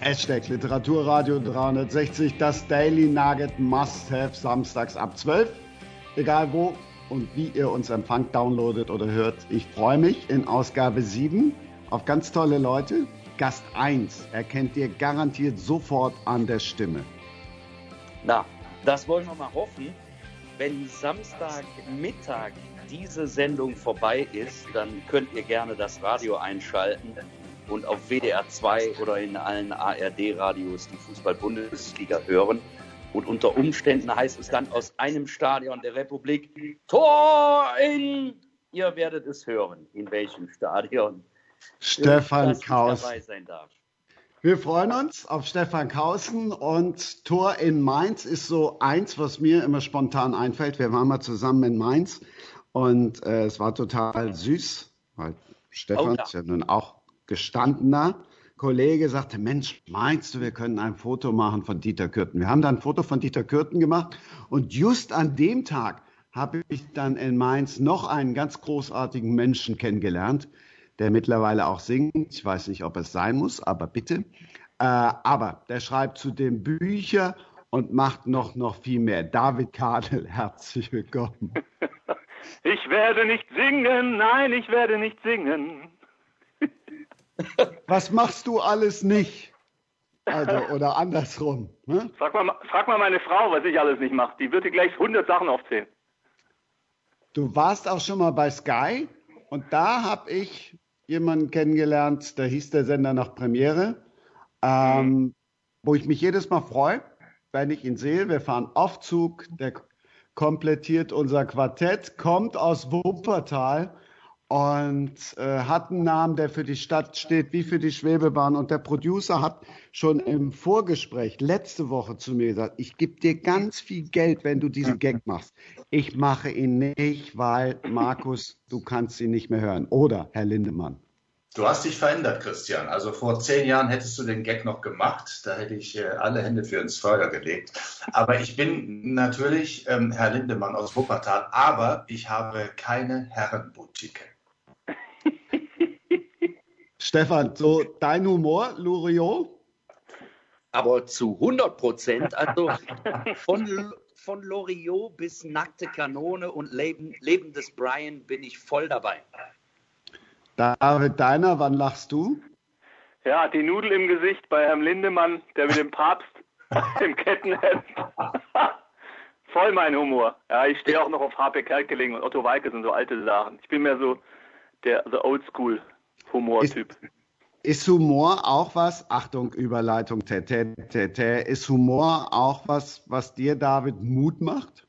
Hashtag Literaturradio 360, das Daily Nugget Must Have samstags ab 12. Egal wo und wie ihr uns empfangt, downloadet oder hört. Ich freue mich in Ausgabe 7 auf ganz tolle Leute. Gast 1 erkennt ihr garantiert sofort an der Stimme. Na, das wollen wir mal hoffen. Wenn Samstagmittag diese Sendung vorbei ist, dann könnt ihr gerne das Radio einschalten und auf WDR 2 oder in allen ARD-Radios die Fußball-Bundesliga hören. Und unter Umständen heißt es dann aus einem Stadion der Republik Tor in. Ihr werdet es hören, in welchem Stadion Stefan Kaus. dabei sein darf. Wir freuen uns auf Stefan Kausen und Tor in Mainz ist so eins, was mir immer spontan einfällt. Wir waren mal zusammen in Mainz und äh, es war total süß, weil Stefan oh, ja. ist ja nun auch gestandener Kollege sagte, Mensch, meinst du, wir können ein Foto machen von Dieter Kürten? Wir haben dann ein Foto von Dieter Kürten gemacht und just an dem Tag habe ich dann in Mainz noch einen ganz großartigen Menschen kennengelernt, der mittlerweile auch singt. Ich weiß nicht, ob es sein muss, aber bitte. Äh, aber der schreibt zudem Bücher und macht noch, noch viel mehr. David Kadel, herzlich willkommen. Ich werde nicht singen, nein, ich werde nicht singen. Was machst du alles nicht? Also, oder andersrum. Ne? Frag, mal, frag mal meine Frau, was ich alles nicht mache. Die wird dir gleich 100 Sachen aufzählen. Du warst auch schon mal bei Sky und da habe ich jemanden kennengelernt, da hieß der Sender nach Premiere, ähm, mhm. wo ich mich jedes Mal freue, wenn ich ihn sehe. Wir fahren Aufzug, der komplettiert unser Quartett, kommt aus Wuppertal und äh, hat einen Namen, der für die Stadt steht, wie für die Schwebebahn. Und der Producer hat schon im Vorgespräch letzte Woche zu mir gesagt, ich gebe dir ganz viel Geld, wenn du diesen Gag machst. Ich mache ihn nicht, weil Markus, du kannst ihn nicht mehr hören. Oder Herr Lindemann. Du hast dich verändert, Christian. Also vor zehn Jahren hättest du den Gag noch gemacht. Da hätte ich äh, alle Hände für ins Feuer gelegt. Aber ich bin natürlich ähm, Herr Lindemann aus Wuppertal, aber ich habe keine Herrenboutique. Stefan, so dein Humor, Loriot? Aber zu 100 Prozent. Also von, von Loriot bis nackte Kanone und Leben, Leben des Brian bin ich voll dabei. David Deiner, wann lachst du? Ja, die Nudel im Gesicht bei Herrn Lindemann, der mit dem Papst im Kettenhemd. Voll mein Humor. Ja, ich stehe auch noch auf HP Kerkeling und Otto Walke sind so alte Sachen. Ich bin mehr so der the Oldschool Humortyp. Ist, ist Humor auch was, Achtung, Überleitung, tä, tä, ist Humor auch was, was dir, David, Mut macht?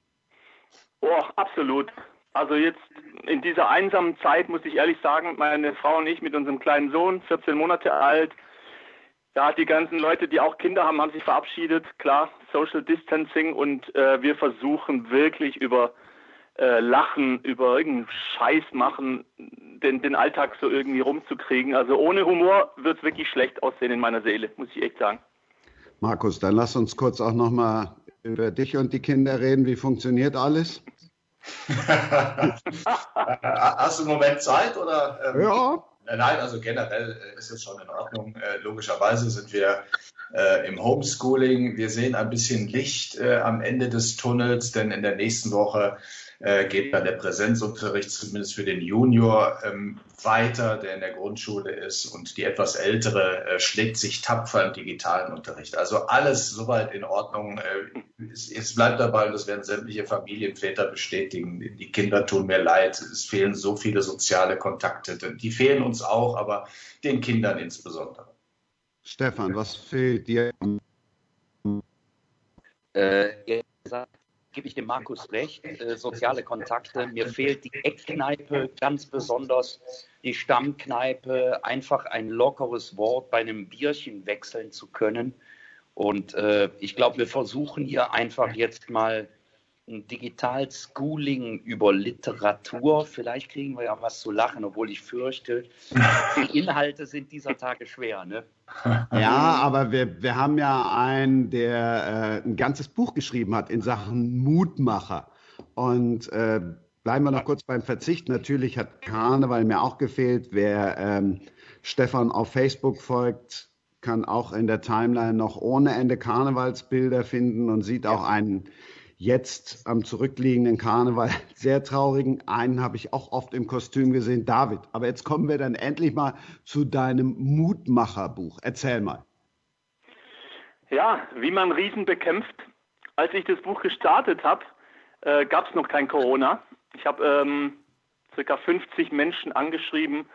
Oh, absolut. Also jetzt in dieser einsamen Zeit muss ich ehrlich sagen, meine Frau und ich mit unserem kleinen Sohn, 14 Monate alt, ja, die ganzen Leute, die auch Kinder haben, haben sich verabschiedet. Klar, Social Distancing und äh, wir versuchen wirklich über äh, Lachen, über irgendeinen Scheiß machen, den, den Alltag so irgendwie rumzukriegen. Also ohne Humor wird es wirklich schlecht aussehen in meiner Seele, muss ich echt sagen. Markus, dann lass uns kurz auch nochmal über dich und die Kinder reden. Wie funktioniert alles? Hast du einen Moment Zeit? Oder, ähm, ja. Nein, also generell äh, ist es schon in Ordnung. Äh, logischerweise sind wir äh, im Homeschooling. Wir sehen ein bisschen Licht äh, am Ende des Tunnels, denn in der nächsten Woche äh, geht dann der Präsenzunterricht zumindest für den Junior ähm, weiter, der in der Grundschule ist und die etwas ältere äh, schlägt sich tapfer im digitalen Unterricht. Also alles soweit in Ordnung. Äh, es, es, bleibt dabei, und das werden sämtliche Familienväter bestätigen, die Kinder tun mir leid. Es fehlen so viele soziale Kontakte. Die fehlen uns auch, aber den Kindern insbesondere. Stefan, was fehlt dir? Äh, gebe ich dem Markus recht. Äh, soziale Kontakte. Mir fehlt die Eckkneipe ganz besonders, die Stammkneipe, einfach ein lockeres Wort bei einem Bierchen wechseln zu können. Und äh, ich glaube, wir versuchen hier einfach jetzt mal ein Digital-Schooling über Literatur. Vielleicht kriegen wir ja was zu lachen, obwohl ich fürchte, die Inhalte sind dieser Tage schwer. Ne? Ja, aber wir, wir haben ja einen, der äh, ein ganzes Buch geschrieben hat in Sachen Mutmacher. Und äh, bleiben wir noch kurz beim Verzicht. Natürlich hat Karneval mir auch gefehlt. Wer ähm, Stefan auf Facebook folgt, kann auch in der Timeline noch ohne Ende Karnevalsbilder finden und sieht auch einen jetzt am zurückliegenden Karneval sehr traurigen. Einen habe ich auch oft im Kostüm gesehen, David. Aber jetzt kommen wir dann endlich mal zu deinem Mutmacherbuch. Erzähl mal. Ja, wie man Riesen bekämpft. Als ich das Buch gestartet habe, äh, gab es noch kein Corona. Ich habe ähm, circa 50 Menschen angeschrieben,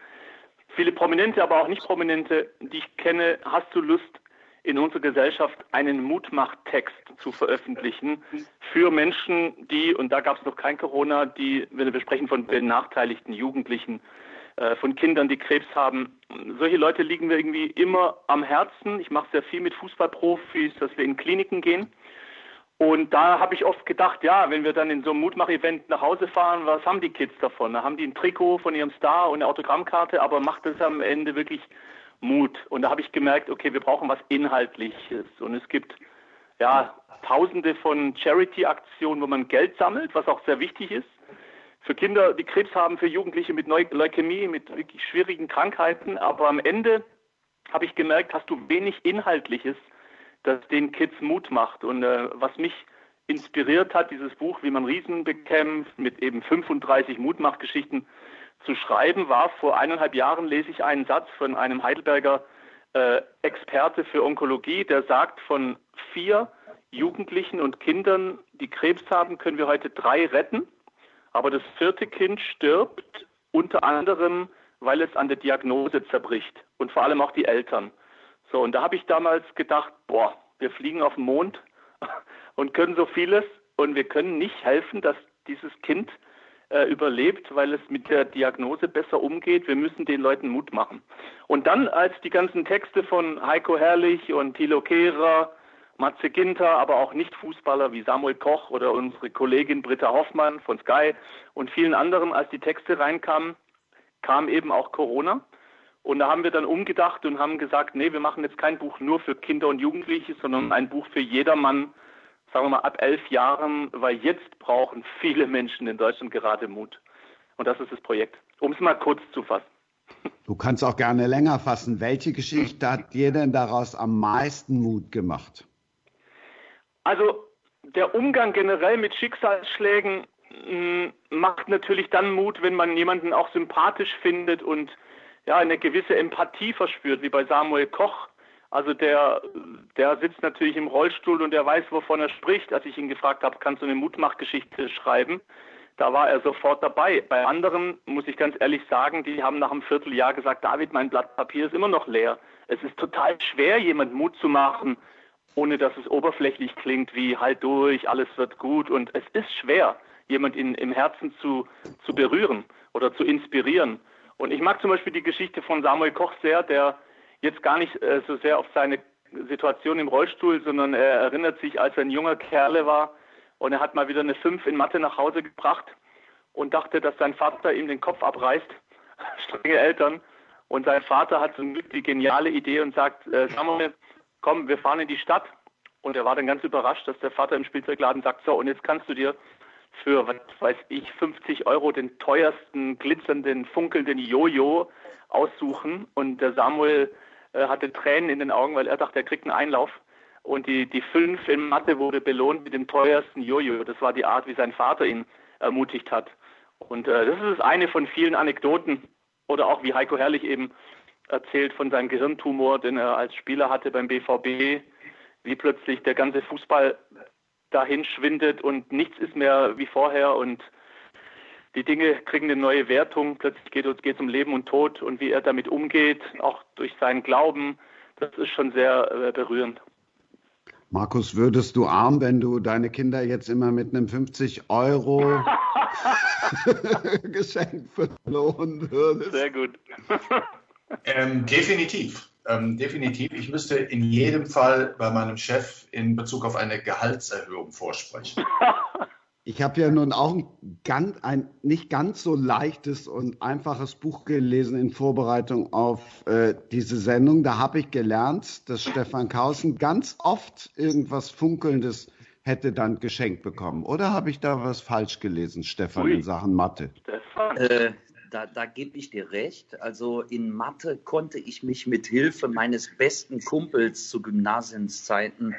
viele Prominente, aber auch nicht Prominente, die ich kenne. Hast du Lust, in unserer Gesellschaft einen Mutmachtext zu veröffentlichen für Menschen, die, und da gab es noch kein Corona, die, wenn wir sprechen von benachteiligten Jugendlichen, äh, von Kindern, die Krebs haben. Solche Leute liegen mir irgendwie immer am Herzen. Ich mache sehr viel mit Fußballprofis, dass wir in Kliniken gehen. Und da habe ich oft gedacht, ja, wenn wir dann in so einem Mutmach-Event nach Hause fahren, was haben die Kids davon? Da haben die ein Trikot von ihrem Star und eine Autogrammkarte, aber macht das am Ende wirklich Mut. Und da habe ich gemerkt, okay, wir brauchen was Inhaltliches. Und es gibt ja tausende von Charity-Aktionen, wo man Geld sammelt, was auch sehr wichtig ist. Für Kinder, die Krebs haben, für Jugendliche mit Leukämie, mit wirklich schwierigen Krankheiten. Aber am Ende habe ich gemerkt, hast du wenig Inhaltliches, das den Kids Mut macht. Und äh, was mich inspiriert hat, dieses Buch, wie man Riesen bekämpft, mit eben 35 Mutmachgeschichten, zu schreiben war. Vor eineinhalb Jahren lese ich einen Satz von einem Heidelberger äh, Experte für Onkologie, der sagt, von vier Jugendlichen und Kindern, die Krebs haben, können wir heute drei retten. Aber das vierte Kind stirbt unter anderem, weil es an der Diagnose zerbricht und vor allem auch die Eltern. So, und da habe ich damals gedacht, boah, wir fliegen auf den Mond und können so vieles und wir können nicht helfen, dass dieses Kind äh, überlebt, weil es mit der Diagnose besser umgeht. Wir müssen den Leuten Mut machen. Und dann, als die ganzen Texte von Heiko Herrlich und Thilo Kehrer, Matze Ginter, aber auch Nicht-Fußballer wie Samuel Koch oder unsere Kollegin Britta Hoffmann von Sky und vielen anderen, als die Texte reinkamen, kam eben auch Corona. Und da haben wir dann umgedacht und haben gesagt, nee, wir machen jetzt kein Buch nur für Kinder und Jugendliche, sondern ein Buch für jedermann, sagen wir mal, ab elf Jahren, weil jetzt brauchen viele Menschen in Deutschland gerade Mut. Und das ist das Projekt. Um es mal kurz zu fassen. Du kannst auch gerne länger fassen. Welche Geschichte hat dir denn daraus am meisten Mut gemacht? Also der Umgang generell mit Schicksalsschlägen mh, mm, macht natürlich dann Mut, wenn man jemanden auch sympathisch findet und ja eine gewisse Empathie verspürt, wie bei Samuel Koch, also der, der sitzt natürlich im Rollstuhl und der weiß, wovon er spricht. Als ich ihn gefragt habe, kannst du eine Mutmachgeschichte schreiben? Da war er sofort dabei. Bei anderen muss ich ganz ehrlich sagen, die haben nach einem Vierteljahr gesagt, David, mein Blatt Papier ist immer noch leer. Es ist total schwer, jemand Mut zu machen, ohne dass es oberflächlich klingt wie halt durch, alles wird gut. Und es ist schwer, jemand in, im Herzen zu, zu berühren oder zu inspirieren. Und ich mag zum Beispiel die Geschichte von Samuel Koch sehr, der jetzt gar nicht äh, so sehr auf seine Situation im Rollstuhl, sondern er erinnert sich, als er ein junger Kerle war und er hat mal wieder eine 5 in Mathe nach Hause gebracht und dachte, dass sein Vater ihm den Kopf abreißt. Strenge Eltern. Und sein Vater hat so die geniale Idee und sagt, äh, Samuel, komm, wir fahren in die Stadt. Und er war dann ganz überrascht, dass der Vater im Spielzeugladen sagt, so, und jetzt kannst du dir für, was weiß ich, 50 Euro den teuersten, glitzernden, funkelnden Jojo aussuchen. Und der Samuel hatte Tränen in den Augen, weil er dachte, er kriegt einen Einlauf. Und die, die fünf in Mathe wurde belohnt mit dem teuersten Jojo. Das war die Art, wie sein Vater ihn ermutigt hat. Und äh, das ist eine von vielen Anekdoten. Oder auch wie Heiko Herrlich eben erzählt von seinem Gehirntumor, den er als Spieler hatte beim BVB, wie plötzlich der ganze Fußball dahin schwindet und nichts ist mehr wie vorher und die Dinge kriegen eine neue Wertung. Plötzlich geht es um Leben und Tod und wie er damit umgeht, auch durch seinen Glauben. Das ist schon sehr äh, berührend. Markus, würdest du arm, wenn du deine Kinder jetzt immer mit einem 50 Euro Geschenk verloren würdest? Sehr gut. ähm, definitiv. Ähm, definitiv. Ich müsste in jedem Fall bei meinem Chef in Bezug auf eine Gehaltserhöhung vorsprechen. Ich habe ja nun auch ein, ganz, ein, nicht ganz so leichtes und einfaches Buch gelesen in Vorbereitung auf äh, diese Sendung. Da habe ich gelernt, dass Stefan Kausen ganz oft irgendwas Funkelndes hätte dann geschenkt bekommen. Oder habe ich da was falsch gelesen, Stefan, Ui. in Sachen Mathe? Äh, da, da gebe ich dir recht. Also in Mathe konnte ich mich mit Hilfe meines besten Kumpels zu Gymnasienszeiten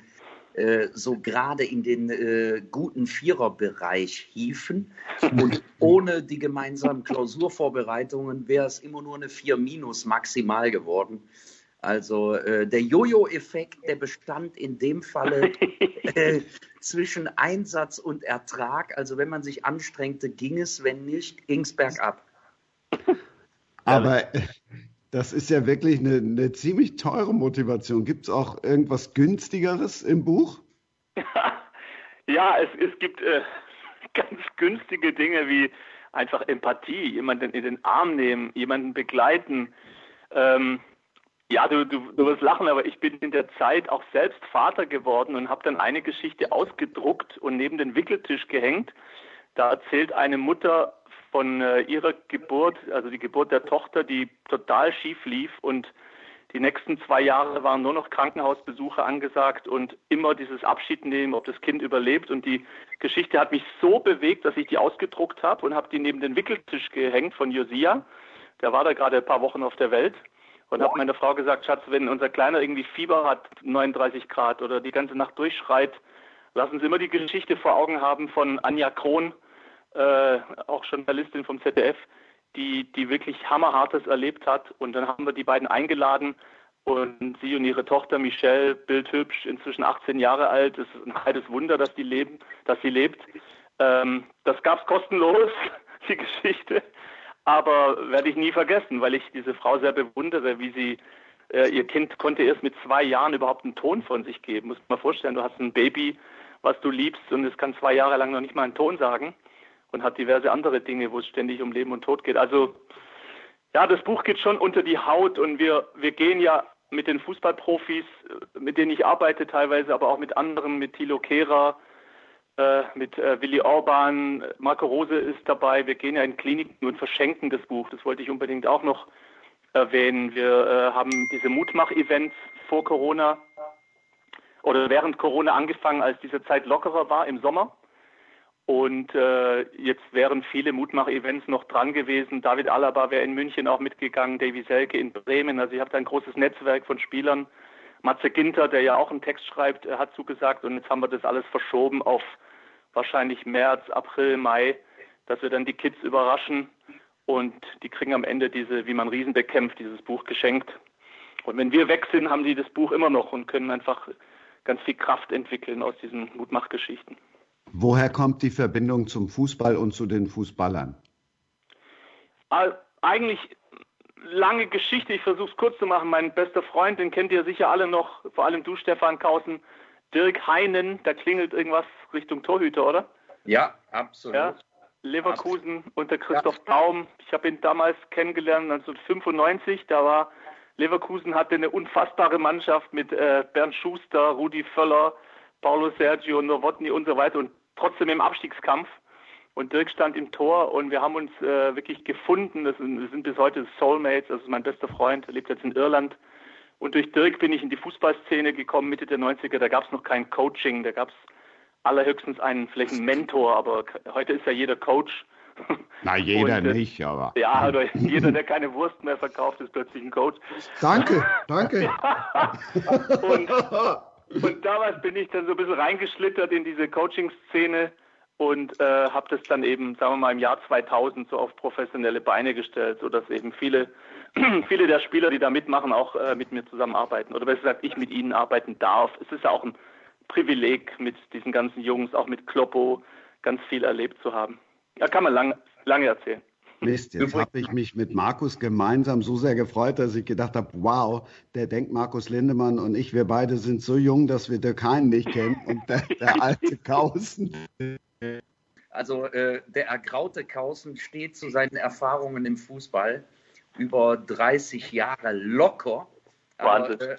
äh, so gerade in den äh, guten Viererbereich hieven. Und ohne die gemeinsamen Klausurvorbereitungen wäre es immer nur eine 4 minus maximal geworden. Also äh, der Jojo-Effekt, der bestand in dem Falle äh, zwischen Einsatz und Ertrag. Also wenn man sich anstrengte, ging es, wenn nicht, ging es bergab. Aber das ist ja wirklich eine, eine ziemlich teure Motivation. Gibt es auch irgendwas günstigeres im Buch? ja, es, es gibt äh, ganz günstige Dinge wie einfach Empathie, jemanden in den Arm nehmen, jemanden begleiten. Ähm, ja, du, du, du wirst lachen, aber ich bin in der Zeit auch selbst Vater geworden und habe dann eine Geschichte ausgedruckt und neben den Wickeltisch gehängt. Da erzählt eine Mutter von äh, ihrer Geburt, also die Geburt der Tochter, die total schief lief und die nächsten zwei Jahre waren nur noch Krankenhausbesuche angesagt und immer dieses Abschied nehmen, ob das Kind überlebt. Und die Geschichte hat mich so bewegt, dass ich die ausgedruckt habe und habe die neben den Wickeltisch gehängt von Josia. Der war da gerade ein paar Wochen auf der Welt und habe meiner Frau gesagt, Schatz, wenn unser Kleiner irgendwie Fieber hat, 39 Grad oder die ganze Nacht durchschreit, lass uns immer die Geschichte vor Augen haben von Anja Krohn, äh, auch Journalistin vom ZDF, die, die wirklich Hammerhartes erlebt hat. Und dann haben wir die beiden eingeladen und sie und ihre Tochter Michelle, bildhübsch, inzwischen 18 Jahre alt. Es ist ein heiles Wunder, dass die leben, dass sie lebt. Ähm, das gab es kostenlos, die Geschichte. Aber werde ich nie vergessen, weil ich diese Frau sehr bewundere, wie sie äh, ihr Kind konnte erst mit zwei Jahren überhaupt einen Ton von sich geben. Muss man vorstellen, du hast ein Baby, was du liebst und es kann zwei Jahre lang noch nicht mal einen Ton sagen und hat diverse andere Dinge, wo es ständig um Leben und Tod geht. Also ja, das Buch geht schon unter die Haut und wir, wir gehen ja mit den Fußballprofis, mit denen ich arbeite teilweise, aber auch mit anderen, mit Thilo Kehrer, äh, mit äh, Willi Orban, Marco Rose ist dabei. Wir gehen ja in Kliniken und verschenken das Buch. Das wollte ich unbedingt auch noch erwähnen. Wir äh, haben diese Mutmach-Events vor Corona oder während Corona angefangen, als diese Zeit lockerer war im Sommer. Und äh, jetzt wären viele Mutmach-Events noch dran gewesen. David Alaba wäre in München auch mitgegangen, Davy Selke in Bremen. Also ich habe da ein großes Netzwerk von Spielern. Matze Ginter, der ja auch einen Text schreibt, hat zugesagt. Und jetzt haben wir das alles verschoben auf wahrscheinlich März, April, Mai, dass wir dann die Kids überraschen. Und die kriegen am Ende diese, wie man Riesen bekämpft, dieses Buch geschenkt. Und wenn wir weg sind, haben die das Buch immer noch und können einfach ganz viel Kraft entwickeln aus diesen Mutmachgeschichten. Woher kommt die Verbindung zum Fußball und zu den Fußballern? Eigentlich lange Geschichte. Ich versuche es kurz zu machen. Mein bester Freund, den kennt ihr sicher alle noch, vor allem du, Stefan Kausen, Dirk Heinen. Da klingelt irgendwas Richtung Torhüter, oder? Ja, absolut. Ja, Leverkusen absolut. unter Christoph ja. Daum. Ich habe ihn damals kennengelernt, 1995. Da war Leverkusen hatte eine unfassbare Mannschaft mit äh, Bernd Schuster, Rudi Völler, Paulo Sergio Nowotny und so weiter und trotzdem im Abstiegskampf. Und Dirk stand im Tor und wir haben uns äh, wirklich gefunden. Das sind, das sind, bis heute Soulmates. Das ist mein bester Freund, er lebt jetzt in Irland. Und durch Dirk bin ich in die Fußballszene gekommen, Mitte der 90er. Da gab es noch kein Coaching, da gab es allerhöchstens einen, vielleicht einen Mentor, aber heute ist ja jeder Coach. Na, jeder und, äh, nicht, aber. Ja, oder jeder, der keine Wurst mehr verkauft, ist plötzlich ein Coach. Danke, danke. und, und damals bin ich dann so ein bisschen reingeschlittert in diese Coaching-Szene und äh, habe das dann eben, sagen wir mal, im Jahr 2000 so auf professionelle Beine gestellt, sodass eben viele, viele der Spieler, die da mitmachen, auch äh, mit mir zusammenarbeiten. Oder besser gesagt, ich mit ihnen arbeiten darf. Es ist ja auch ein Privileg, mit diesen ganzen Jungs, auch mit Kloppo, ganz viel erlebt zu haben. Da kann man lang, lange erzählen. Mist, jetzt habe ich mich mit Markus gemeinsam so sehr gefreut, dass ich gedacht habe, wow, der denkt Markus Lindemann und ich, wir beide sind so jung, dass wir Dirk Hein nicht kennen und der, der alte Kausen. Also äh, der ergraute Kausen steht zu seinen Erfahrungen im Fußball über 30 Jahre locker. Aber, äh,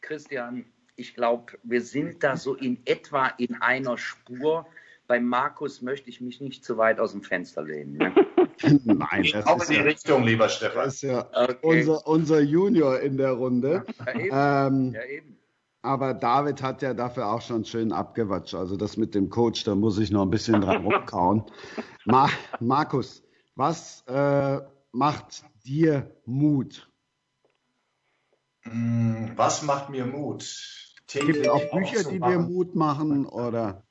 Christian, ich glaube, wir sind da so in etwa in einer Spur bei Markus möchte ich mich nicht zu weit aus dem Fenster lehnen. Ne? Nein, das auch ist in die ja, Richtung, lieber Stefan. Das ist ja okay. unser, unser Junior in der Runde. Ja, eben. Ähm, ja, eben. Aber David hat ja dafür auch schon schön abgewatscht. Also das mit dem Coach, da muss ich noch ein bisschen dran rumkauen. Ma Markus, was äh, macht dir Mut? Hm, was macht mir Mut? Gibt es auch Bücher, die dir Mut machen oder?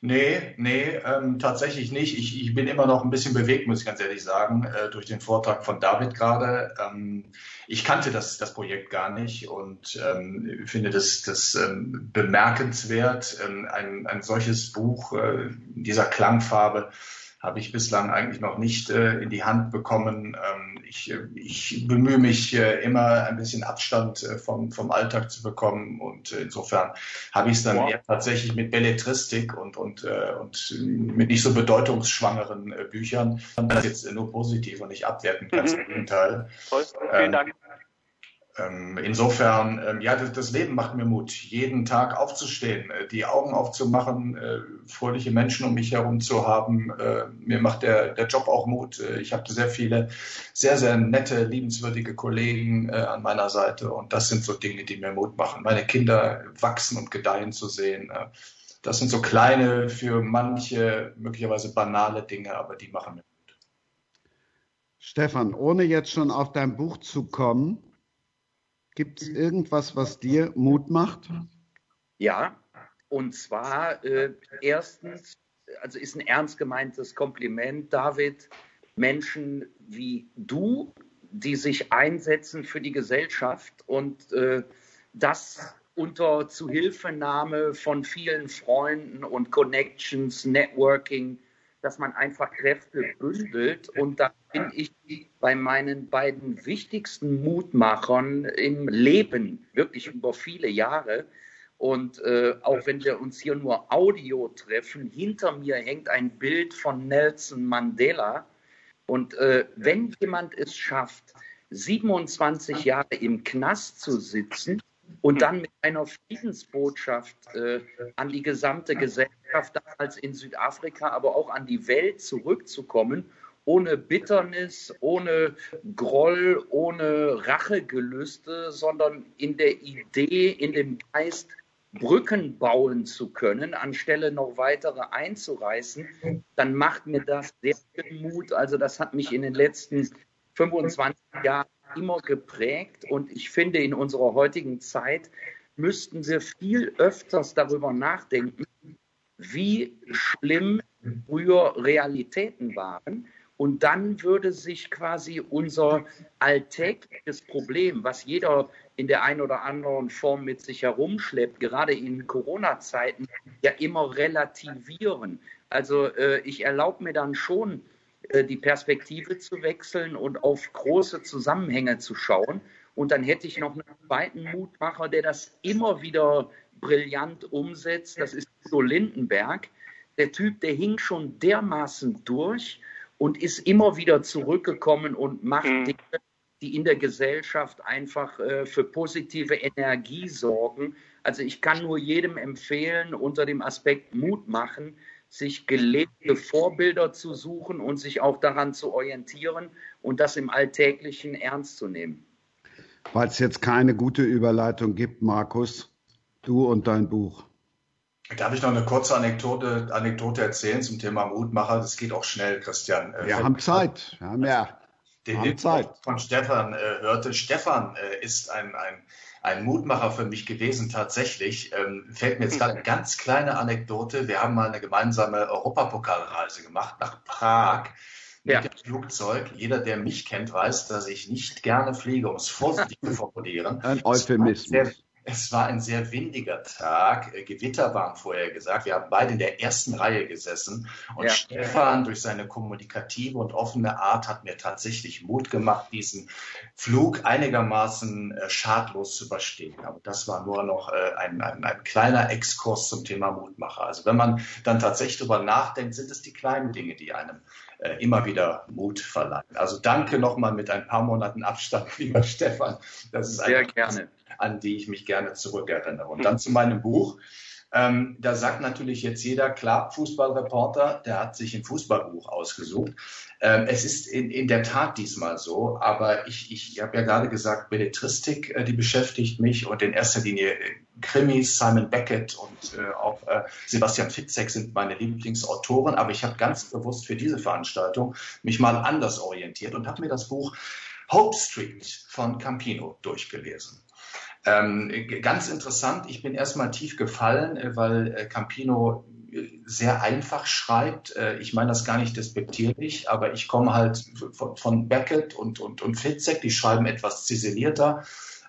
Nee, nee, ähm, tatsächlich nicht. Ich, ich bin immer noch ein bisschen bewegt, muss ich ganz ehrlich sagen, äh, durch den Vortrag von David gerade. Ähm, ich kannte das, das Projekt gar nicht und ähm, finde das, das ähm, bemerkenswert, ähm, ein, ein solches Buch äh, dieser Klangfarbe habe ich bislang eigentlich noch nicht äh, in die Hand bekommen. Ähm, ich, äh, ich bemühe mich äh, immer ein bisschen Abstand äh, vom, vom Alltag zu bekommen und äh, insofern habe ich es dann wow. eher tatsächlich mit Belletristik und, und, äh, und mit nicht so bedeutungsschwangeren Büchern. Das jetzt nur positiv und nicht abwertend, ganz mhm. im Gegenteil. Toll, vielen ähm, Dank. Ähm, insofern, ähm, ja, das, Leben macht mir Mut, jeden Tag aufzustehen, äh, die Augen aufzumachen, äh, fröhliche Menschen um mich herum zu haben. Äh, mir macht der, der Job auch Mut. Ich habe sehr viele, sehr, sehr nette, liebenswürdige Kollegen an meiner Seite und das sind so Dinge, die mir Mut machen. Meine Kinder wachsen und gedeihen zu sehen. Das sind so kleine, für manche möglicherweise banale Dinge, aber die machen mir Mut. Stefan, ohne jetzt schon auf dein Buch zu kommen, Gibt es irgendwas, was dir Mut macht? Ja, und zwar äh, erstens, also ist ein ernst gemeintes Kompliment, David, Menschen wie du, die sich einsetzen für die Gesellschaft und äh, das unter Zuhilfenahme von vielen Freunden und Connections, Networking, dass man einfach Kräfte bündelt. Und da bin ich bei meinen beiden wichtigsten Mutmachern im Leben, wirklich über viele Jahre. Und äh, auch wenn wir uns hier nur Audio treffen, hinter mir hängt ein Bild von Nelson Mandela. Und äh, wenn jemand es schafft, 27 Jahre im Knast zu sitzen und dann mit einer Friedensbotschaft äh, an die gesamte Gesellschaft, damals in Südafrika, aber auch an die Welt zurückzukommen, ohne Bitternis, ohne Groll, ohne Rachegelüste, sondern in der Idee, in dem Geist, Brücken bauen zu können, anstelle noch weitere einzureißen, dann macht mir das sehr viel Mut. Also das hat mich in den letzten 25 Jahren immer geprägt und ich finde, in unserer heutigen Zeit müssten wir viel öfters darüber nachdenken, wie schlimm früher Realitäten waren. Und dann würde sich quasi unser alltägliches Problem, was jeder in der einen oder anderen Form mit sich herumschleppt, gerade in Corona-Zeiten, ja immer relativieren. Also äh, ich erlaube mir dann schon, die Perspektive zu wechseln und auf große Zusammenhänge zu schauen. Und dann hätte ich noch einen zweiten Mutmacher, der das immer wieder brillant umsetzt. Das ist Udo Lindenberg. Der Typ, der hing schon dermaßen durch und ist immer wieder zurückgekommen und macht mhm. Dinge, die in der Gesellschaft einfach äh, für positive Energie sorgen. Also ich kann nur jedem empfehlen, unter dem Aspekt Mut machen, sich gelebte Vorbilder zu suchen und sich auch daran zu orientieren und das im Alltäglichen ernst zu nehmen. Weil es jetzt keine gute Überleitung gibt, Markus, du und dein Buch. Darf ich noch eine kurze Anekdote, Anekdote erzählen zum Thema Mutmacher? Das geht auch schnell, Christian. Wir äh, haben Zeit. Wir haben ja. Den, Zeit. von Stefan äh, hörte. Stefan äh, ist ein, ein ein Mutmacher für mich gewesen, tatsächlich. Ähm, fällt mir jetzt gerade eine ganz kleine Anekdote. Wir haben mal eine gemeinsame Europapokalreise gemacht nach Prag mit ja. dem Flugzeug. Jeder, der mich kennt, weiß, dass ich nicht gerne fliege, um es vorsichtig zu formulieren. Ein Euphemismus. Es war ein sehr windiger Tag. Äh, Gewitter waren vorher gesagt. Wir haben beide in der ersten Reihe gesessen. Und ja. Stefan durch seine kommunikative und offene Art hat mir tatsächlich Mut gemacht, diesen Flug einigermaßen äh, schadlos zu überstehen. Aber das war nur noch äh, ein, ein, ein kleiner Exkurs zum Thema Mutmacher. Also wenn man dann tatsächlich darüber nachdenkt, sind es die kleinen Dinge, die einem immer wieder Mut verleihen. Also danke nochmal mit ein paar Monaten Abstand, lieber Stefan. Das ist Sehr gerne an die ich mich gerne zurückerinnere. Und dann zu meinem Buch. Ähm, da sagt natürlich jetzt jeder, klar, Fußballreporter, der hat sich ein Fußballbuch ausgesucht. Ähm, es ist in, in der Tat diesmal so, aber ich, ich habe ja gerade gesagt, Belletristik, äh, die beschäftigt mich und in erster Linie äh, Krimis, Simon Beckett und äh, auch äh, Sebastian Fitzek sind meine Lieblingsautoren, aber ich habe ganz bewusst für diese Veranstaltung mich mal anders orientiert und habe mir das Buch Hope Street von Campino durchgelesen. Ähm, ganz interessant, ich bin erstmal tief gefallen, äh, weil äh, Campino äh, sehr einfach schreibt. Ich meine das gar nicht despektierlich, aber ich komme halt von, Beckett und, und, und Fitzek, die schreiben etwas ziselierter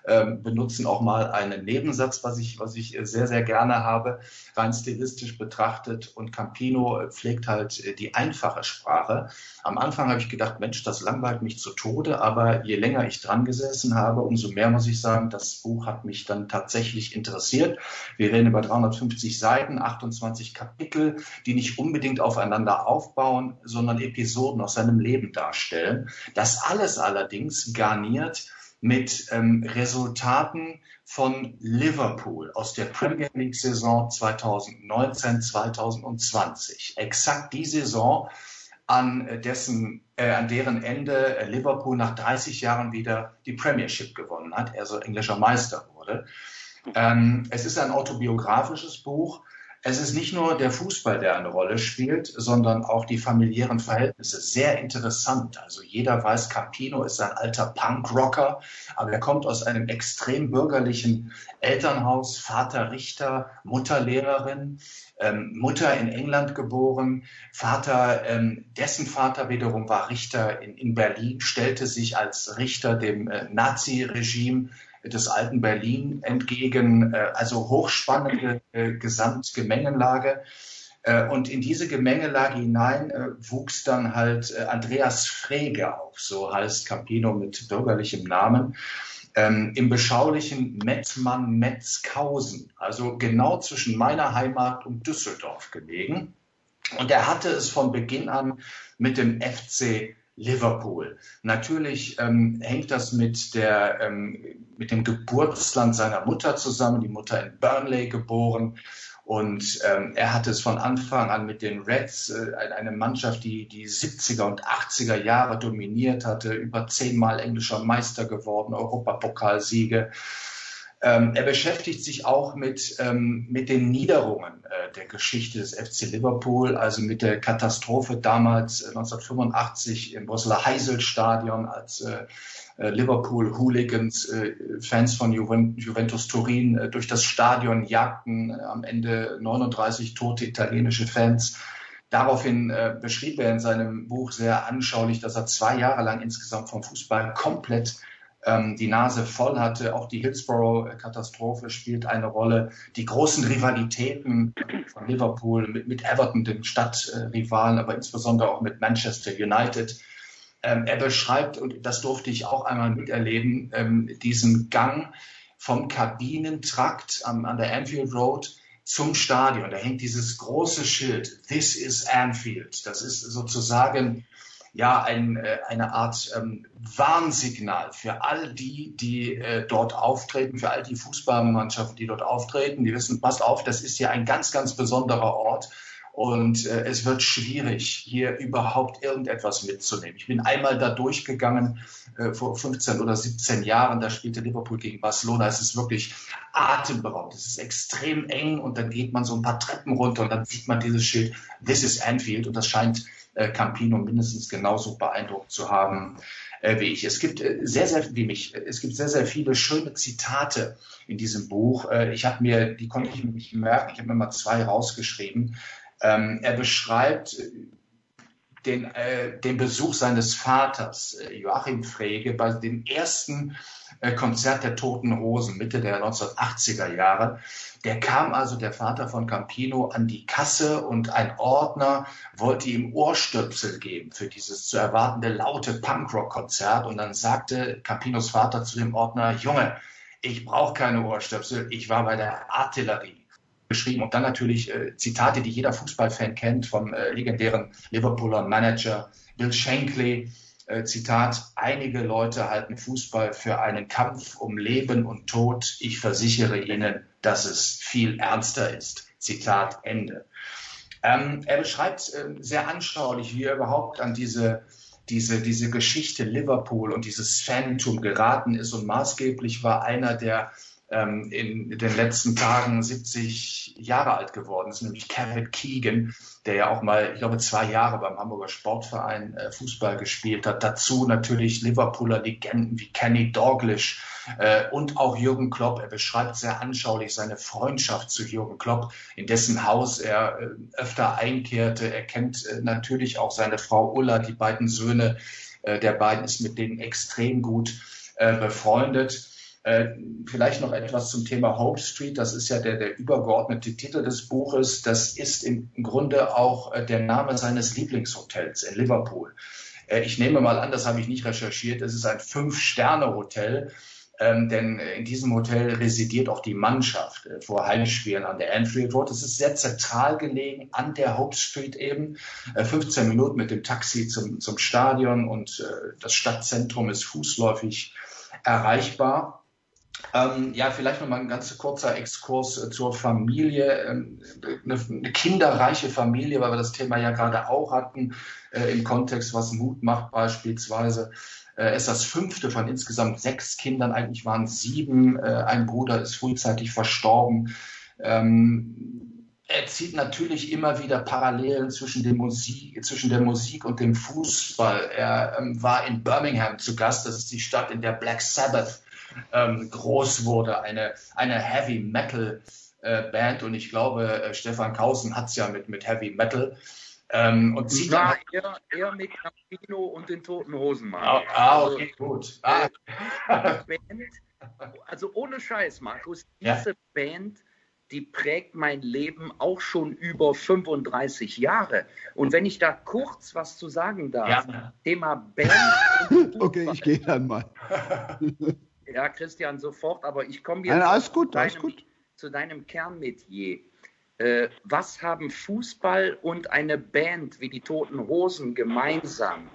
ähm, benutzen auch mal einen Nebensatz, was ich, was ich sehr, sehr gerne habe, rein stilistisch betrachtet. Und Campino pflegt halt äh, die einfache Sprache. Am Anfang habe ich gedacht, Mensch, das langweilt mich zu Tode, aber je länger ich dran gesessen habe, umso mehr muss ich sagen, das Buch hat mich dann tatsächlich interessiert. Wir reden über 350 Seiten, 28 Kapitel, die nicht unbedingt aufeinander aufbauen, sondern Episoden aus seinem Leben darstellen. Das alles allerdings garniert mit ähm, Resultaten von Liverpool aus der Premier League Saison 2019-2020. Exakt die Saison, an dessen, äh, an deren Ende äh, Liverpool nach 30 Jahren wieder die Premiership gewonnen hat, also englischer Meister wurde. Ähm, es ist ein autobiografisches Buch es ist nicht nur der Fußball, der eine Rolle spielt, sondern auch die familiären Verhältnisse. Sehr interessant. Also jeder weiß, Campino ist ein alter Punkrocker, aber er kommt aus einem extrem bürgerlichen Elternhaus, Vater Richter, Mutter Lehrerin, ähm, Mutter in England geboren, Vater, ähm, dessen Vater wiederum war Richter in, in Berlin, stellte sich als Richter dem äh, Nazi-Regime des alten Berlin entgegen, äh, also hochspannende äh, Gesamtgemengenlage. Äh, und in diese Gemengelage hinein wuchs dann halt Andreas Frege auf, so heißt Campino mit bürgerlichem Namen. Ähm, im beschaulichen Metzmann-Metzkausen, also genau zwischen meiner Heimat und Düsseldorf gelegen. Und er hatte es von Beginn an mit dem FC Liverpool. Natürlich ähm, hängt das mit, der, ähm, mit dem Geburtsland seiner Mutter zusammen. Die Mutter in Burnley geboren. Und ähm, er hatte es von Anfang an mit den Reds, äh, eine Mannschaft, die die 70er und 80er Jahre dominiert hatte, über zehnmal englischer Meister geworden, Europapokalsiege. Ähm, er beschäftigt sich auch mit, ähm, mit den Niederungen äh, der Geschichte des FC Liverpool, also mit der Katastrophe damals äh, 1985 im Brüsseler Heiselstadion, als äh, äh Liverpool Hooligans, äh, Fans von Juventus Turin äh, durch das Stadion jagten, am Ende 39 tote italienische Fans. Daraufhin beschrieb er in seinem Buch sehr anschaulich, dass er zwei Jahre lang insgesamt vom Fußball komplett ähm, die Nase voll hatte. Auch die Hillsborough-Katastrophe spielt eine Rolle. Die großen Rivalitäten von Liverpool mit, mit Everton, dem Stadtrivalen, aber insbesondere auch mit Manchester United. Ähm, er beschreibt, und das durfte ich auch einmal miterleben, ähm, diesen Gang vom Kabinentrakt am, an der Anfield Road zum Stadion. Da hängt dieses große Schild, This is Anfield. Das ist sozusagen ja ein, äh, eine Art ähm, Warnsignal für all die, die äh, dort auftreten, für all die Fußballmannschaften, die dort auftreten. Die wissen, passt auf, das ist hier ein ganz, ganz besonderer Ort. Und äh, es wird schwierig, hier überhaupt irgendetwas mitzunehmen. Ich bin einmal da durchgegangen äh, vor 15 oder 17 Jahren. Da spielte Liverpool gegen Barcelona. Es ist wirklich atemberaubend. Es ist extrem eng und dann geht man so ein paar Treppen runter und dann sieht man dieses Schild This is Anfield und das scheint Campino mindestens genauso beeindruckt zu haben äh, wie ich. Es gibt äh, sehr, sehr, wie mich, es gibt sehr, sehr viele schöne Zitate in diesem Buch. ich habe mir, die konnte ich mir nicht merken, ich habe mir mal zwei rausgeschrieben. Ähm, er beschreibt den, äh, den Besuch seines Vaters, Joachim Frege, bei dem ersten äh, Konzert der Toten Hosen Mitte der 1980er Jahre. Der kam also, der Vater von Campino, an die Kasse und ein Ordner wollte ihm Ohrstöpsel geben für dieses zu erwartende laute Punkrock-Konzert. Und dann sagte Campinos Vater zu dem Ordner, Junge, ich brauche keine Ohrstöpsel, ich war bei der Artillerie geschrieben. Und dann natürlich äh, Zitate, die jeder Fußballfan kennt vom äh, legendären Liverpooler Manager Bill Shankly. Äh, Zitat, einige Leute halten Fußball für einen Kampf um Leben und Tod. Ich versichere Ihnen, dass es viel ernster ist. Zitat Ende. Ähm, er beschreibt äh, sehr anschaulich, wie er überhaupt an diese, diese, diese Geschichte Liverpool und dieses Phantom geraten ist und maßgeblich war einer der ähm, in den letzten Tagen 70 Jahre alt geworden ist, nämlich Kevin Keegan, der ja auch mal, ich glaube, zwei Jahre beim Hamburger Sportverein äh, Fußball gespielt hat. Dazu natürlich Liverpooler Legenden wie Kenny Dalglish äh, und auch Jürgen Klopp. Er beschreibt sehr anschaulich seine Freundschaft zu Jürgen Klopp, in dessen Haus er äh, öfter einkehrte. Er kennt äh, natürlich auch seine Frau Ulla, die beiden Söhne äh, der beiden ist mit denen extrem gut äh, befreundet. Äh, vielleicht noch etwas zum Thema Hope Street. Das ist ja der, der übergeordnete Titel des Buches. Das ist im Grunde auch äh, der Name seines Lieblingshotels in Liverpool. Äh, ich nehme mal an, das habe ich nicht recherchiert. Es ist ein Fünf-Sterne-Hotel. Ähm, denn in diesem Hotel residiert auch die Mannschaft äh, vor Heimspielen an der Anfield Road. Es ist sehr zentral gelegen an der Hope Street eben. Äh, 15 Minuten mit dem Taxi zum, zum Stadion und äh, das Stadtzentrum ist fußläufig erreichbar. Ähm, ja, vielleicht noch mal ein ganz kurzer Exkurs äh, zur Familie. Ähm, eine, eine, kinderreiche Familie, weil wir das Thema ja gerade auch hatten, äh, im Kontext, was Mut macht beispielsweise. Äh, ist das fünfte von insgesamt sechs Kindern. Eigentlich waren sieben. Äh, ein Bruder ist frühzeitig verstorben. Ähm, er zieht natürlich immer wieder Parallelen zwischen, Musik, zwischen der Musik und dem Fußball. Er ähm, war in Birmingham zu Gast. Das ist die Stadt, in der Black Sabbath ähm, groß wurde, eine, eine Heavy Metal äh, Band. Und ich glaube, äh, Stefan Kausen hat es ja mit, mit Heavy Metal. Ähm, und zieht ja, eher, eher mit Campino und den Toten Hosen mal. Ah, ah also, okay, gut. Ah. Band, also ohne Scheiß, Markus, diese ja. Band die prägt mein Leben auch schon über 35 Jahre. Und wenn ich da kurz was zu sagen darf, ja. Thema Band. okay, ich gehe dann mal. Ja, Christian, sofort, aber ich komme jetzt Nein, alles gut, alles deinem, gut. zu deinem Kernmetier. Äh, was haben Fußball und eine Band wie die Toten Hosen gemeinsam?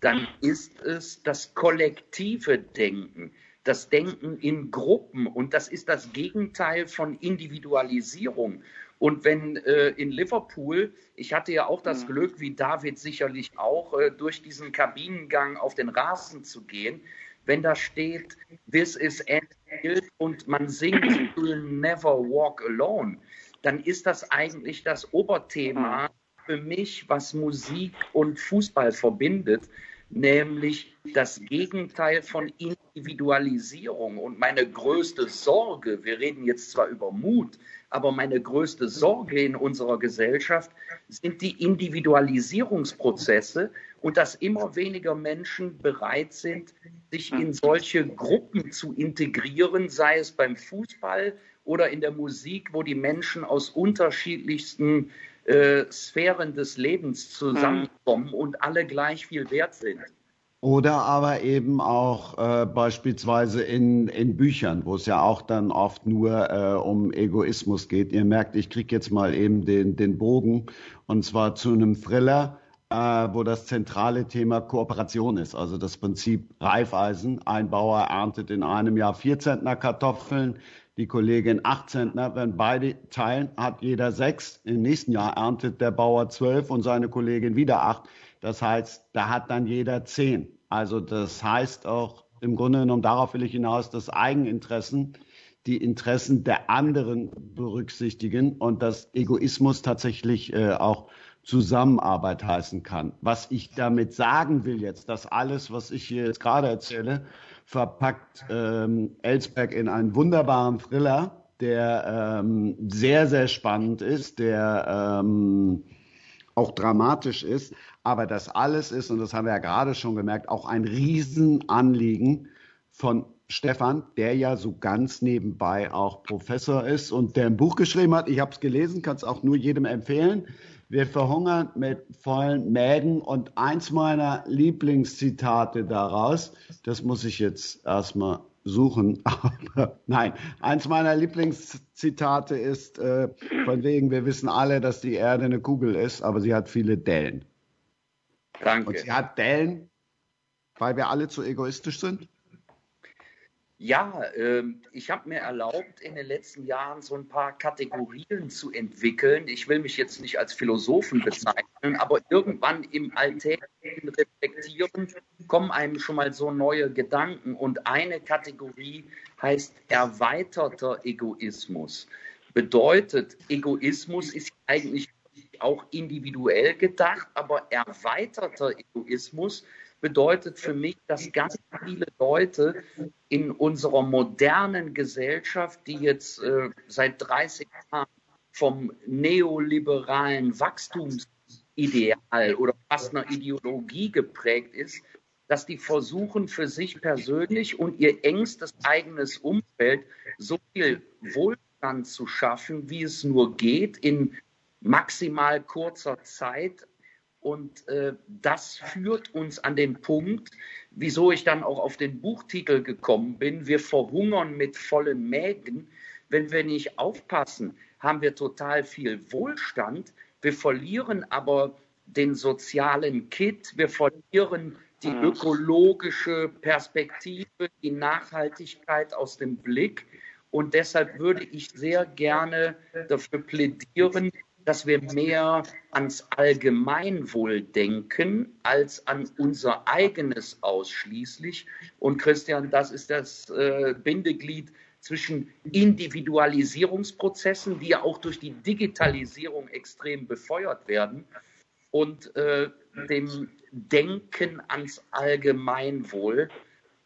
Dann ist es das kollektive Denken, das Denken in Gruppen und das ist das Gegenteil von Individualisierung. Und wenn äh, in Liverpool, ich hatte ja auch das Glück, wie David sicherlich auch, äh, durch diesen Kabinengang auf den Rasen zu gehen, wenn da steht, this is Anfield und man singt You'll Never Walk Alone, dann ist das eigentlich das Oberthema für mich, was Musik und Fußball verbindet, nämlich das Gegenteil von Individualisierung. Und meine größte Sorge, wir reden jetzt zwar über Mut, aber meine größte Sorge in unserer Gesellschaft sind die Individualisierungsprozesse und dass immer weniger Menschen bereit sind, sich in solche Gruppen zu integrieren, sei es beim Fußball oder in der Musik, wo die Menschen aus unterschiedlichsten äh, Sphären des Lebens zusammenkommen und alle gleich viel wert sind. Oder aber eben auch äh, beispielsweise in, in Büchern, wo es ja auch dann oft nur äh, um Egoismus geht. Ihr merkt, ich kriege jetzt mal eben den, den Bogen und zwar zu einem Thriller, äh, wo das zentrale Thema Kooperation ist. Also das Prinzip Reifeisen. Ein Bauer erntet in einem Jahr vier Zentner Kartoffeln, die Kollegin acht Zentner. Wenn beide teilen, hat jeder sechs. Im nächsten Jahr erntet der Bauer zwölf und seine Kollegin wieder acht. Das heißt, da hat dann jeder zehn. Also das heißt auch im Grunde genommen, darauf will ich hinaus, dass Eigeninteressen die Interessen der anderen berücksichtigen und dass Egoismus tatsächlich äh, auch Zusammenarbeit heißen kann. Was ich damit sagen will jetzt, dass alles, was ich hier jetzt gerade erzähle, verpackt ähm, Ellsberg in einen wunderbaren Thriller, der ähm, sehr, sehr spannend ist, der ähm, auch dramatisch ist, aber das alles ist, und das haben wir ja gerade schon gemerkt, auch ein Riesenanliegen von Stefan, der ja so ganz nebenbei auch Professor ist und der ein Buch geschrieben hat. Ich habe es gelesen, kann es auch nur jedem empfehlen. Wir verhungern mit vollen Mägen und eins meiner Lieblingszitate daraus, das muss ich jetzt erstmal suchen, aber nein, eins meiner Lieblingszitate ist äh, von wegen, wir wissen alle, dass die Erde eine Kugel ist, aber sie hat viele Dellen. Danke. Und sie hat Dellen, weil wir alle zu egoistisch sind? Ja, äh, ich habe mir erlaubt, in den letzten Jahren so ein paar Kategorien zu entwickeln. Ich will mich jetzt nicht als Philosophen bezeichnen, aber irgendwann im alltäglichen Reflektieren kommen einem schon mal so neue Gedanken. Und eine Kategorie heißt erweiterter Egoismus. Bedeutet, Egoismus ist eigentlich auch individuell gedacht, aber erweiterter Egoismus bedeutet für mich, dass ganz viele Leute in unserer modernen Gesellschaft, die jetzt äh, seit 30 Jahren vom neoliberalen Wachstumsideal oder fast einer Ideologie geprägt ist, dass die versuchen, für sich persönlich und ihr engstes eigenes Umfeld so viel Wohlstand zu schaffen, wie es nur geht, in maximal kurzer Zeit und äh, das führt uns an den Punkt, wieso ich dann auch auf den Buchtitel gekommen bin. Wir verhungern mit vollen Mägen. Wenn wir nicht aufpassen, haben wir total viel Wohlstand. Wir verlieren aber den sozialen Kit. Wir verlieren die mhm. ökologische Perspektive, die Nachhaltigkeit aus dem Blick. Und deshalb würde ich sehr gerne dafür plädieren, dass wir mehr ans Allgemeinwohl denken als an unser eigenes ausschließlich. Und Christian, das ist das äh, Bindeglied zwischen Individualisierungsprozessen, die ja auch durch die Digitalisierung extrem befeuert werden, und äh, dem Denken ans Allgemeinwohl,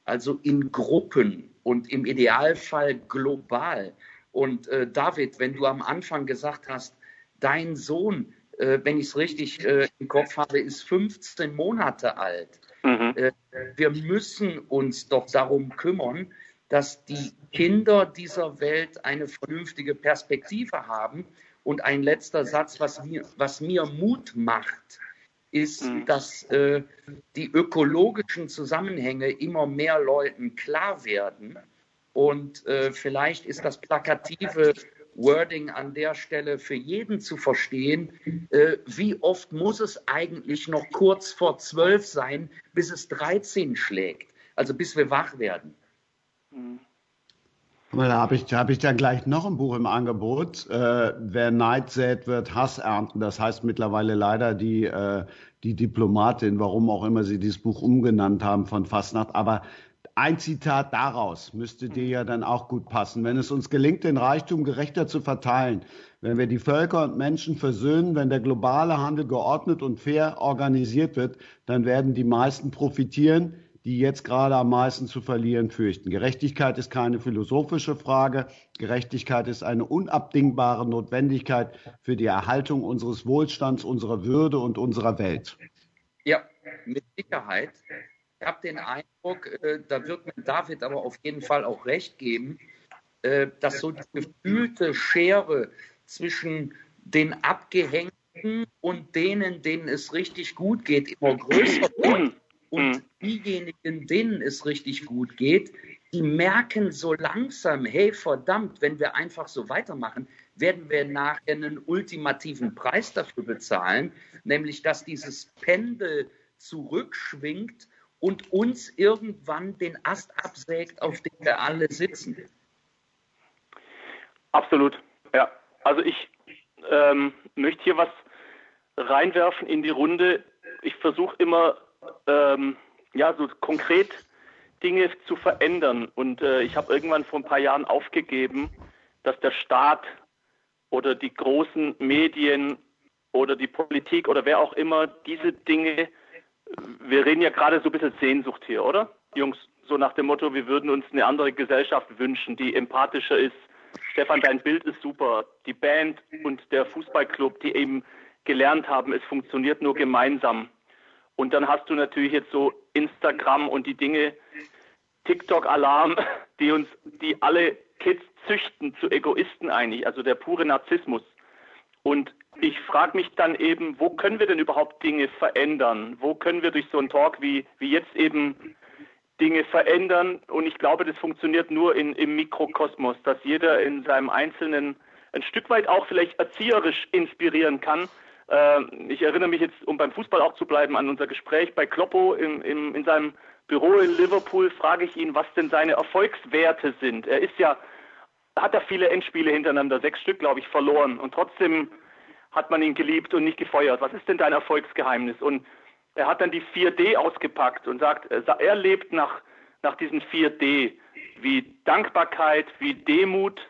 also in Gruppen und im Idealfall global. Und äh, David, wenn du am Anfang gesagt hast, dein Sohn, äh, wenn ich es richtig äh, im Kopf habe, ist 15 Monate alt. Mhm. Äh, wir müssen uns doch darum kümmern, dass die Kinder dieser Welt eine vernünftige Perspektive haben. Und ein letzter Satz, was mir, was mir Mut macht, ist, mhm. dass äh, die ökologischen Zusammenhänge immer mehr Leuten klar werden. Und äh, vielleicht ist das plakative Wording an der Stelle für jeden zu verstehen. Äh, wie oft muss es eigentlich noch kurz vor zwölf sein, bis es 13 schlägt? Also bis wir wach werden. Da habe ich, hab ich dann gleich noch ein Buch im Angebot. Äh, wer Neid sät, wird Hass ernten. Das heißt mittlerweile leider die, äh, die Diplomatin, warum auch immer sie dieses Buch umgenannt haben von Fastnacht. Aber ein Zitat daraus müsste dir ja dann auch gut passen. Wenn es uns gelingt, den Reichtum gerechter zu verteilen, wenn wir die Völker und Menschen versöhnen, wenn der globale Handel geordnet und fair organisiert wird, dann werden die meisten profitieren, die jetzt gerade am meisten zu verlieren fürchten. Gerechtigkeit ist keine philosophische Frage. Gerechtigkeit ist eine unabdingbare Notwendigkeit für die Erhaltung unseres Wohlstands, unserer Würde und unserer Welt. Ja, mit Sicherheit. Ich habe den Eindruck, äh, da wird mir David aber auf jeden Fall auch recht geben, äh, dass so die gefühlte Schere zwischen den Abgehängten und denen, denen es richtig gut geht, immer größer wird. Und diejenigen, denen es richtig gut geht, die merken so langsam, hey verdammt, wenn wir einfach so weitermachen, werden wir nachher einen ultimativen Preis dafür bezahlen, nämlich dass dieses Pendel zurückschwingt und uns irgendwann den Ast absägt, auf dem wir alle sitzen. Absolut, ja. Also ich ähm, möchte hier was reinwerfen in die Runde. Ich versuche immer, ähm, ja, so konkret Dinge zu verändern. Und äh, ich habe irgendwann vor ein paar Jahren aufgegeben, dass der Staat oder die großen Medien oder die Politik oder wer auch immer diese Dinge wir reden ja gerade so ein bisschen Sehnsucht hier, oder? Jungs, so nach dem Motto, wir würden uns eine andere Gesellschaft wünschen, die empathischer ist. Stefan, dein Bild ist super. Die Band und der Fußballclub, die eben gelernt haben, es funktioniert nur gemeinsam. Und dann hast du natürlich jetzt so Instagram und die Dinge, TikTok-Alarm, die uns, die alle Kids züchten zu Egoisten eigentlich, also der pure Narzissmus. Und ich frage mich dann eben, wo können wir denn überhaupt Dinge verändern? Wo können wir durch so einen Talk wie, wie jetzt eben Dinge verändern? Und ich glaube, das funktioniert nur in, im Mikrokosmos, dass jeder in seinem Einzelnen ein Stück weit auch vielleicht erzieherisch inspirieren kann, Äh, ich erinnere mich jetzt, um beim Fußball auch zu bleiben, an unser Gespräch bei Kloppo in, in, in seinem Büro in Liverpool. Frage ich ihn, was denn seine Erfolgswerte sind. Er ist ja, hat er viele Endspiele hintereinander, sechs Stück, glaube ich, verloren. Und trotzdem hat man ihn geliebt und nicht gefeuert. Was ist denn dein Erfolgsgeheimnis? Und er hat dann die 4D ausgepackt und sagt, er lebt nach, nach diesen 4D, wie Dankbarkeit, wie Demut,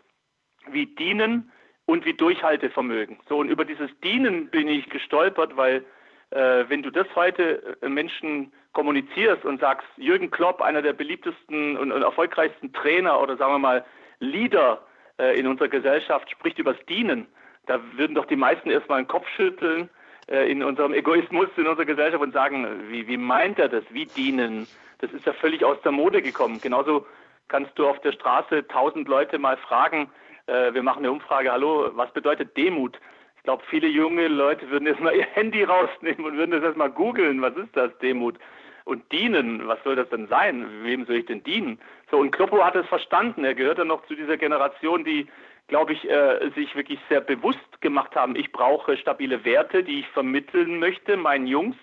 wie Dienen und wie Durchhaltevermögen. So, und über dieses Dienen bin ich gestolpert, weil äh, wenn du das heute äh, Menschen kommunizierst und sagst, Jürgen Klopp, einer der beliebtesten und, und erfolgreichsten Trainer oder sagen wir mal Leader äh, in unserer Gesellschaft, spricht übers Dienen, da würden doch die meisten erstmal den Kopf schütteln äh, in unserem Egoismus in unserer Gesellschaft und sagen, wie, wie meint er das? Wie dienen? Das ist ja völlig aus der Mode gekommen. Genauso kannst du auf der Straße tausend Leute mal fragen, äh, wir machen eine Umfrage, hallo, was bedeutet Demut? Ich glaube, viele junge Leute würden jetzt mal ihr Handy rausnehmen und würden das erstmal googeln, was ist das, Demut? Und dienen, was soll das denn sein? Wem soll ich denn dienen? So, und Kloppo hat es verstanden. Er gehört dann noch zu dieser Generation, die, glaube ich, äh, sich wirklich sehr bewusst gemacht haben, ich brauche stabile Werte, die ich vermitteln möchte, meinen Jungs.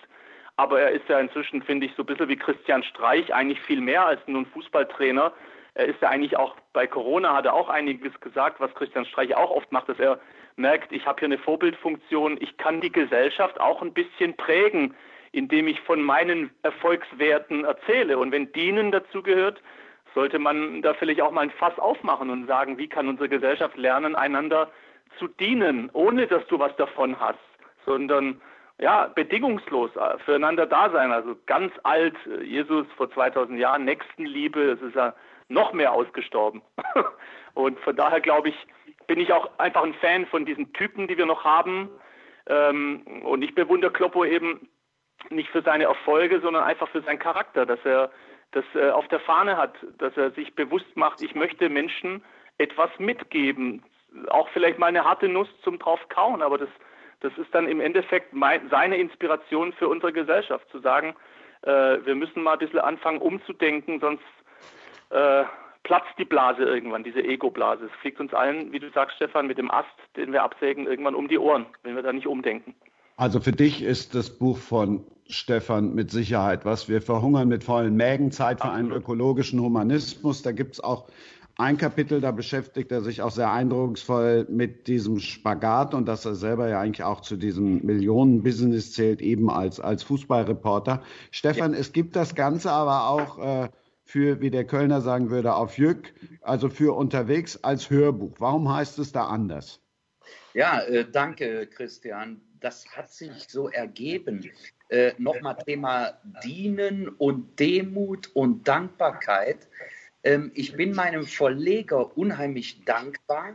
Aber er ist ja inzwischen, finde ich, so ein bisschen wie Christian Streich, eigentlich viel mehr als nur ein Fußballtrainer, er ist ja eigentlich auch bei Corona hat er auch einiges gesagt, was Christian Streich auch oft macht, dass er merkt, ich habe hier eine Vorbildfunktion, ich kann die Gesellschaft auch ein bisschen prägen, indem ich von meinen Erfolgswerten erzähle. Und wenn Dienen dazu gehört, sollte man da vielleicht auch mal ein Fass aufmachen und sagen, wie kann unsere Gesellschaft lernen, einander zu dienen, ohne dass du was davon hast, sondern ja, bedingungslos füreinander da sein. Also ganz alt, Jesus vor 2000 Jahren, Nächstenliebe, das ist ja noch mehr ausgestorben. und von daher glaube ich, bin ich auch einfach ein Fan von diesen Typen, die wir noch haben. Ähm, und ich bewundere Kloppo eben nicht für seine Erfolge, sondern einfach für seinen Charakter, dass er das äh, auf der Fahne hat, dass er sich bewusst macht, ich möchte Menschen etwas mitgeben. Auch vielleicht mal eine harte Nuss zum drauf kauen, aber das, das ist dann im Endeffekt mein, seine Inspiration für unsere Gesellschaft, zu sagen, äh, wir müssen mal ein bisschen anfangen umzudenken, sonst äh, platzt die Blase irgendwann, diese Ego-Blase. Es fliegt uns allen, wie du sagst, Stefan, mit dem Ast, den wir absägen, irgendwann um die Ohren, wenn wir da nicht umdenken. Also für dich ist das Buch von Stefan mit Sicherheit was. Wir verhungern mit vollen Mägen, Zeit für einen ökologischen Humanismus. Da gibt es auch ein Kapitel, da beschäftigt er sich auch sehr eindrucksvoll mit diesem Spagat und dass er selber ja eigentlich auch zu diesem Millionen-Business zählt, eben als, als Fußballreporter. Stefan, ja. es gibt das Ganze aber auch äh, für, wie der Kölner sagen würde, auf Jück, also für unterwegs als Hörbuch. Warum heißt es da anders? Ja, äh, danke, Christian. Das hat sich so ergeben. Äh, Nochmal Thema Dienen und Demut und Dankbarkeit. Ähm, ich bin meinem Verleger unheimlich dankbar,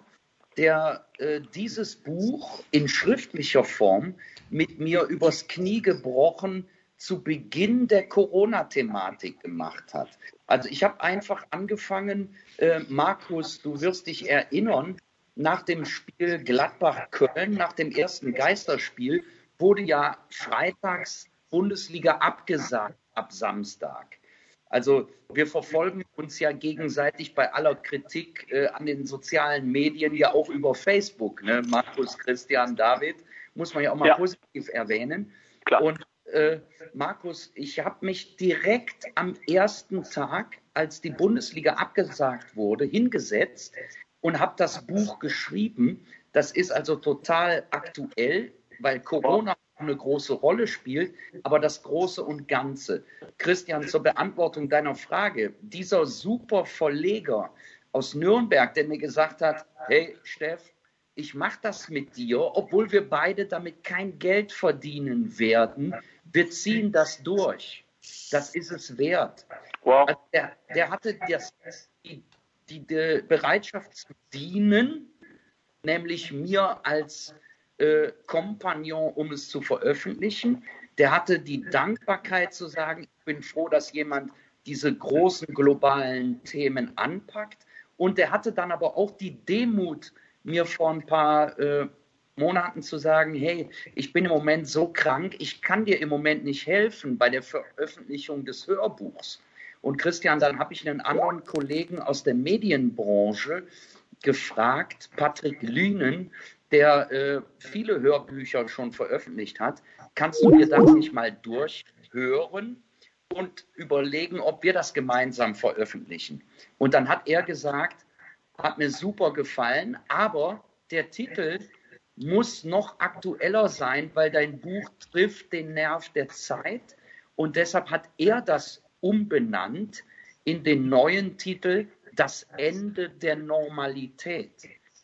der äh, dieses Buch in schriftlicher Form mit mir übers Knie gebrochen zu Beginn der Corona-Thematik gemacht hat. Also ich habe einfach angefangen, äh, Markus, du wirst dich erinnern, nach dem Spiel Gladbach-Köln, nach dem ersten Geisterspiel, wurde ja freitags Bundesliga abgesagt ab Samstag. Also wir verfolgen uns ja gegenseitig bei aller Kritik äh, an den sozialen Medien ja auch über Facebook. Ne? Markus, Christian, David, muss man ja auch mal ja. positiv erwähnen. Klar. Und äh, Markus, ich habe mich direkt am ersten Tag, als die Bundesliga abgesagt wurde, hingesetzt und habe das Buch geschrieben. Das ist also total aktuell, weil Corona eine große Rolle spielt, aber das Große und Ganze. Christian, zur Beantwortung deiner Frage, dieser super Verleger aus Nürnberg, der mir gesagt hat, hey Steff, ich mache das mit dir, obwohl wir beide damit kein Geld verdienen werden, wir ziehen das durch. Das ist es wert. Wow. Also der, der, hatte das, die, die, die, Bereitschaft zu dienen, nämlich mir als äh, Kompagnon, um es zu veröffentlichen. Der hatte die Dankbarkeit zu sagen, ich bin froh, dass jemand diese großen globalen Themen anpackt. Und der hatte dann aber auch die Demut, mir vor ein paar äh, Monaten zu sagen, hey, ich bin im Moment so krank, ich kann dir im Moment nicht helfen bei der Veröffentlichung des Hörbuchs. Und Christian, dann habe ich einen anderen Kollegen aus der Medienbranche gefragt, Patrick Lünen, der äh, viele Hörbücher schon veröffentlicht hat. Kannst du dir das nicht mal durchhören und überlegen, ob wir das gemeinsam veröffentlichen? Und dann hat er gesagt, hat mir super gefallen, aber der Titel muss noch aktueller sein, weil dein Buch trifft den Nerv der Zeit. Und deshalb hat er das umbenannt in den neuen Titel Das Ende der Normalität.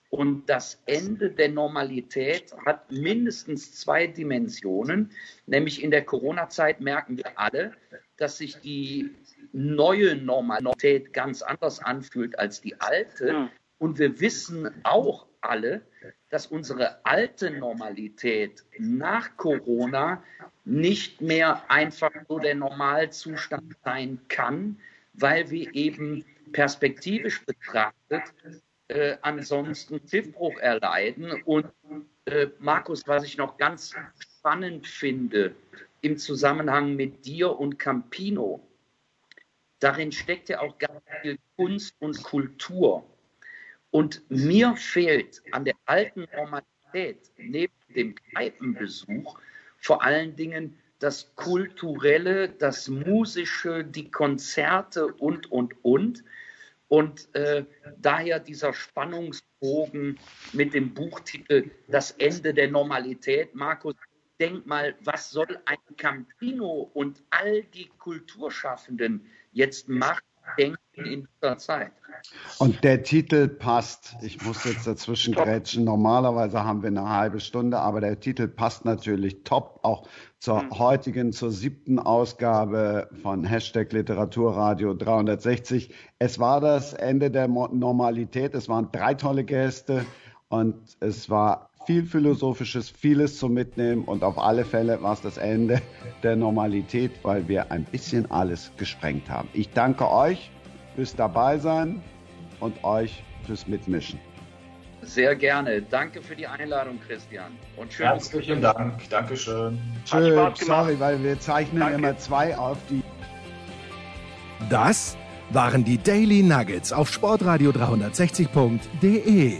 Und das Ende der Normalität hat mindestens zwei Dimensionen. Nämlich in der Corona-Zeit merken wir alle, dass sich die neue Normalität ganz anders anfühlt als die alte. Und wir wissen auch alle, dass unsere alte Normalität nach Corona nicht mehr einfach so der Normalzustand sein kann, weil wir eben perspektivisch betrachtet äh, ansonsten Schiffbruch erleiden. Und äh, Markus, was ich noch ganz spannend finde im Zusammenhang mit dir und Campino, darin steckt ja auch ganz viel Kunst und Kultur. Und mir fehlt an der alten Normalität neben dem Kneipenbesuch vor allen Dingen das Kulturelle, das Musische, die Konzerte und, und, und. Und äh, daher dieser Spannungsbogen mit dem Buchtitel Das Ende der Normalität. Markus, denk mal, was soll ein Campino und all die Kulturschaffenden jetzt machen, denken in dieser Zeit? Und der Titel passt. Ich muss jetzt dazwischen grätschen. Normalerweise haben wir eine halbe Stunde, aber der Titel passt natürlich top auch zur mhm. heutigen, zur siebten Ausgabe von Hashtag Literaturradio 360. Es war das Ende der Normalität. Es waren drei tolle Gäste und es war viel Philosophisches, vieles zum Mitnehmen und auf alle Fälle war es das Ende der Normalität, weil wir ein bisschen alles gesprengt haben. Ich danke euch fürs Dabeisein und euch fürs Mitmischen. Sehr gerne. Danke für die Einladung, Christian. Und schön. Herzlichen Dank. Dankeschön. Schön. Sorry, weil wir zeichnen Danke. immer zwei auf die. Das waren die Daily Nuggets auf sportradio 360.de.